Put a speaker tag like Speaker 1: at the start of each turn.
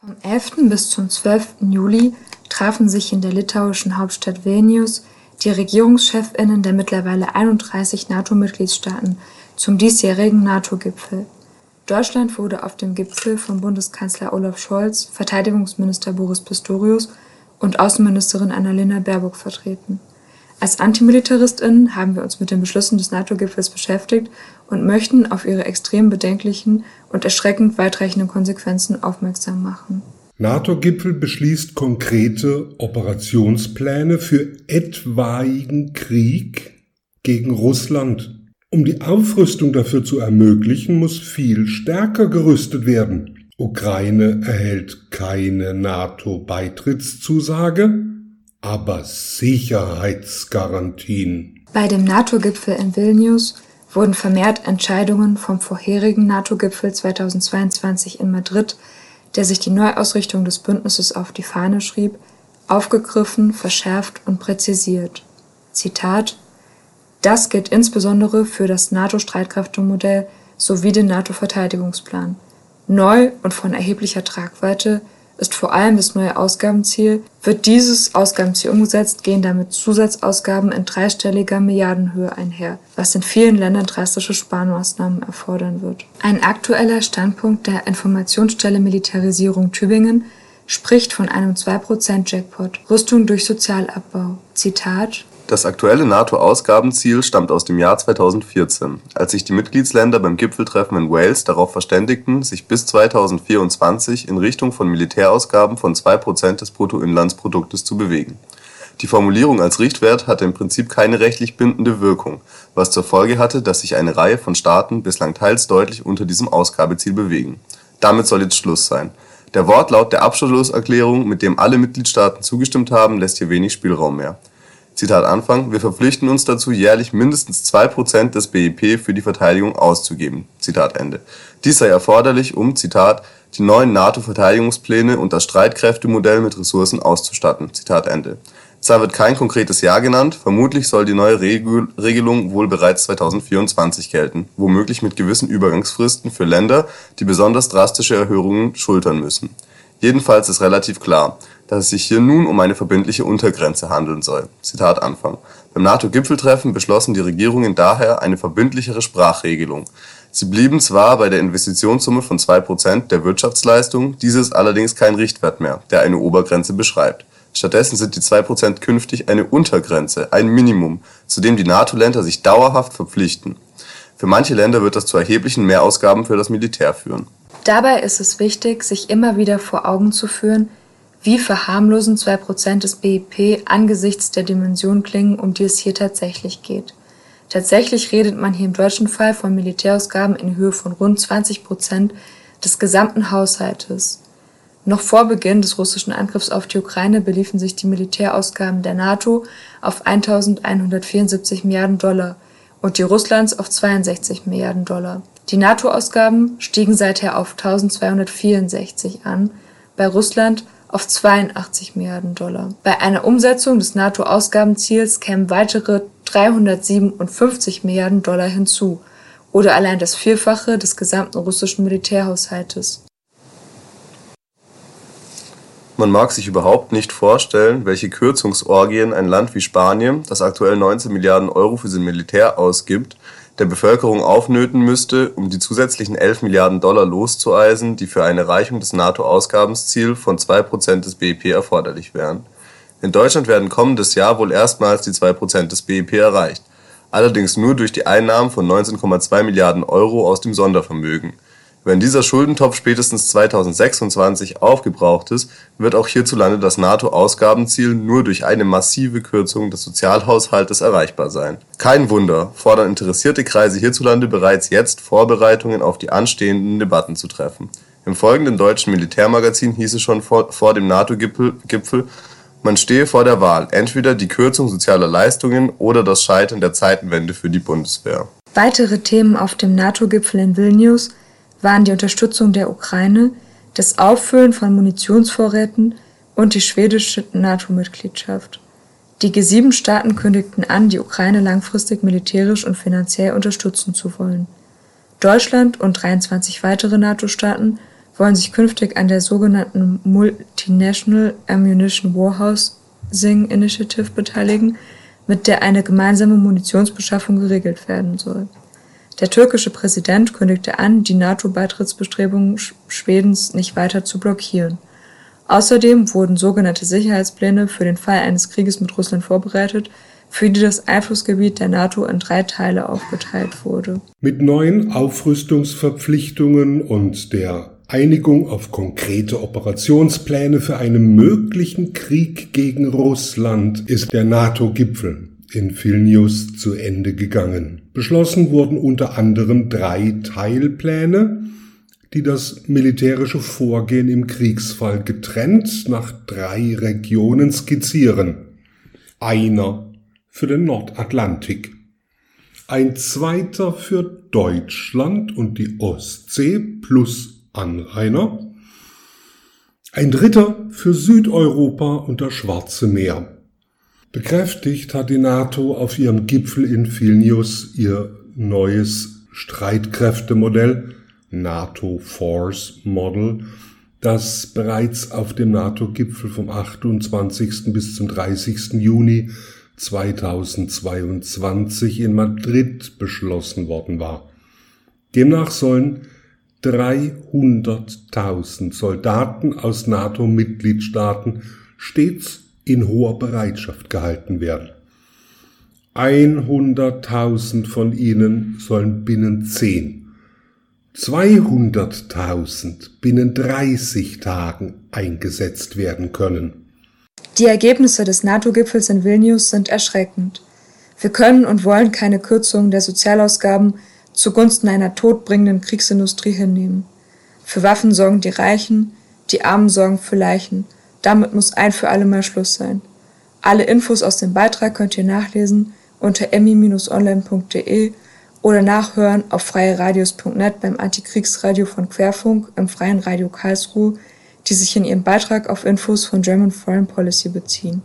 Speaker 1: Vom 11. bis zum 12. Juli trafen sich in der litauischen Hauptstadt Vilnius die Regierungschefinnen der mittlerweile 31 NATO-Mitgliedstaaten zum diesjährigen NATO-Gipfel. Deutschland wurde auf dem Gipfel von Bundeskanzler Olaf Scholz, Verteidigungsminister Boris Pistorius und Außenministerin Annalena Baerbock vertreten. Als Antimilitaristinnen haben wir uns mit den Beschlüssen des NATO-Gipfels beschäftigt und möchten auf ihre extrem bedenklichen und erschreckend weitreichenden Konsequenzen aufmerksam machen.
Speaker 2: NATO-Gipfel beschließt konkrete Operationspläne für etwaigen Krieg gegen Russland. Um die Aufrüstung dafür zu ermöglichen, muss viel stärker gerüstet werden. Ukraine erhält keine NATO-Beitrittszusage, aber Sicherheitsgarantien.
Speaker 1: Bei dem NATO-Gipfel in Vilnius wurden vermehrt Entscheidungen vom vorherigen NATO-Gipfel 2022 in Madrid, der sich die Neuausrichtung des Bündnisses auf die Fahne schrieb, aufgegriffen, verschärft und präzisiert. Zitat Das gilt insbesondere für das NATO-Streitkräftemodell sowie den NATO-Verteidigungsplan. Neu und von erheblicher Tragweite ist vor allem das neue Ausgabenziel. Wird dieses Ausgabenziel umgesetzt, gehen damit Zusatzausgaben in dreistelliger Milliardenhöhe einher, was in vielen Ländern drastische Sparmaßnahmen erfordern wird. Ein aktueller Standpunkt der Informationsstelle Militarisierung Tübingen spricht von einem 2% Jackpot, Rüstung durch Sozialabbau. Zitat
Speaker 3: das aktuelle NATO-Ausgabenziel stammt aus dem Jahr 2014, als sich die Mitgliedsländer beim Gipfeltreffen in Wales darauf verständigten, sich bis 2024 in Richtung von Militärausgaben von 2 Prozent des Bruttoinlandsproduktes zu bewegen. Die Formulierung als Richtwert hatte im Prinzip keine rechtlich bindende Wirkung, was zur Folge hatte, dass sich eine Reihe von Staaten bislang teils deutlich unter diesem Ausgabeziel bewegen. Damit soll jetzt Schluss sein. Der Wortlaut der Abschlusserklärung, mit dem alle Mitgliedstaaten zugestimmt haben, lässt hier wenig Spielraum mehr Zitat Anfang, wir verpflichten uns dazu, jährlich mindestens zwei Prozent des BIP für die Verteidigung auszugeben. Zitat Ende. Dies sei erforderlich, um, Zitat, die neuen NATO-Verteidigungspläne und das Streitkräftemodell mit Ressourcen auszustatten. Zitat Ende. Zwar wird kein konkretes Jahr genannt, vermutlich soll die neue Regul Regelung wohl bereits 2024 gelten, womöglich mit gewissen Übergangsfristen für Länder, die besonders drastische Erhöhungen schultern müssen. Jedenfalls ist relativ klar, dass es sich hier nun um eine verbindliche Untergrenze handeln soll. Zitat Anfang. Beim NATO-Gipfeltreffen beschlossen die Regierungen daher eine verbindlichere Sprachregelung. Sie blieben zwar bei der Investitionssumme von 2% der Wirtschaftsleistung, dieses allerdings kein Richtwert mehr, der eine Obergrenze beschreibt. Stattdessen sind die 2% künftig eine Untergrenze, ein Minimum, zu dem die NATO-Länder sich dauerhaft verpflichten. Für manche Länder wird das zu erheblichen Mehrausgaben für das Militär führen.
Speaker 1: Dabei ist es wichtig, sich immer wieder vor Augen zu führen, wie verharmlosend zwei Prozent des BIP angesichts der Dimension klingen, um die es hier tatsächlich geht. Tatsächlich redet man hier im deutschen Fall von Militärausgaben in Höhe von rund 20 Prozent des gesamten Haushaltes. Noch vor Beginn des russischen Angriffs auf die Ukraine beliefen sich die Militärausgaben der NATO auf 1174 Milliarden Dollar und die Russlands auf 62 Milliarden Dollar. Die NATO-Ausgaben stiegen seither auf 1264 an, bei Russland auf 82 Milliarden Dollar. Bei einer Umsetzung des NATO-Ausgabenziels kämen weitere 357 Milliarden Dollar hinzu oder allein das Vierfache des gesamten russischen Militärhaushaltes.
Speaker 3: Man mag sich überhaupt nicht vorstellen, welche Kürzungsorgien ein Land wie Spanien, das aktuell 19 Milliarden Euro für sein Militär ausgibt, der Bevölkerung aufnöten müsste, um die zusätzlichen 11 Milliarden Dollar loszueisen, die für eine Erreichung des NATO-Ausgabensziels von 2 Prozent des BIP erforderlich wären. In Deutschland werden kommendes Jahr wohl erstmals die 2 Prozent des BIP erreicht, allerdings nur durch die Einnahmen von 19,2 Milliarden Euro aus dem Sondervermögen wenn dieser Schuldentopf spätestens 2026 aufgebraucht ist, wird auch hierzulande das NATO-Ausgabenziel nur durch eine massive Kürzung des Sozialhaushaltes erreichbar sein. Kein Wunder, fordern interessierte Kreise hierzulande bereits jetzt Vorbereitungen auf die anstehenden Debatten zu treffen. Im folgenden deutschen Militärmagazin hieß es schon vor, vor dem NATO-Gipfel, man stehe vor der Wahl, entweder die Kürzung sozialer Leistungen oder das Scheitern der Zeitenwende für die Bundeswehr.
Speaker 1: Weitere Themen auf dem NATO-Gipfel in Vilnius waren die Unterstützung der Ukraine, das Auffüllen von Munitionsvorräten und die schwedische NATO-Mitgliedschaft. Die G7-Staaten kündigten an, die Ukraine langfristig militärisch und finanziell unterstützen zu wollen. Deutschland und 23 weitere NATO-Staaten wollen sich künftig an der sogenannten Multinational Ammunition Warehousing Initiative beteiligen, mit der eine gemeinsame Munitionsbeschaffung geregelt werden soll. Der türkische Präsident kündigte an, die NATO-Beitrittsbestrebungen Schwedens nicht weiter zu blockieren. Außerdem wurden sogenannte Sicherheitspläne für den Fall eines Krieges mit Russland vorbereitet, für die das Einflussgebiet der NATO in drei Teile aufgeteilt wurde.
Speaker 2: Mit neuen Aufrüstungsverpflichtungen und der Einigung auf konkrete Operationspläne für einen möglichen Krieg gegen Russland ist der NATO-Gipfel in Vilnius zu Ende gegangen. Beschlossen wurden unter anderem drei Teilpläne, die das militärische Vorgehen im Kriegsfall getrennt nach drei Regionen skizzieren. Einer für den Nordatlantik, ein zweiter für Deutschland und die Ostsee plus Anrainer, ein dritter für Südeuropa und das Schwarze Meer. Bekräftigt hat die NATO auf ihrem Gipfel in Vilnius ihr neues Streitkräftemodell NATO Force Model, das bereits auf dem NATO-Gipfel vom 28. bis zum 30. Juni 2022 in Madrid beschlossen worden war. Demnach sollen 300.000 Soldaten aus NATO-Mitgliedstaaten stets in hoher Bereitschaft gehalten werden. 100.000 von ihnen sollen binnen 10, 200.000 binnen 30 Tagen eingesetzt werden können.
Speaker 1: Die Ergebnisse des NATO-Gipfels in Vilnius sind erschreckend. Wir können und wollen keine Kürzungen der Sozialausgaben zugunsten einer todbringenden Kriegsindustrie hinnehmen. Für Waffen sorgen die Reichen, die Armen sorgen für Leichen. Damit muss ein für alle Mal Schluss sein. Alle Infos aus dem Beitrag könnt ihr nachlesen unter emmy-online.de oder nachhören auf freieradios.net beim Antikriegsradio von Querfunk im Freien Radio Karlsruhe, die sich in ihrem Beitrag auf Infos von German Foreign Policy beziehen.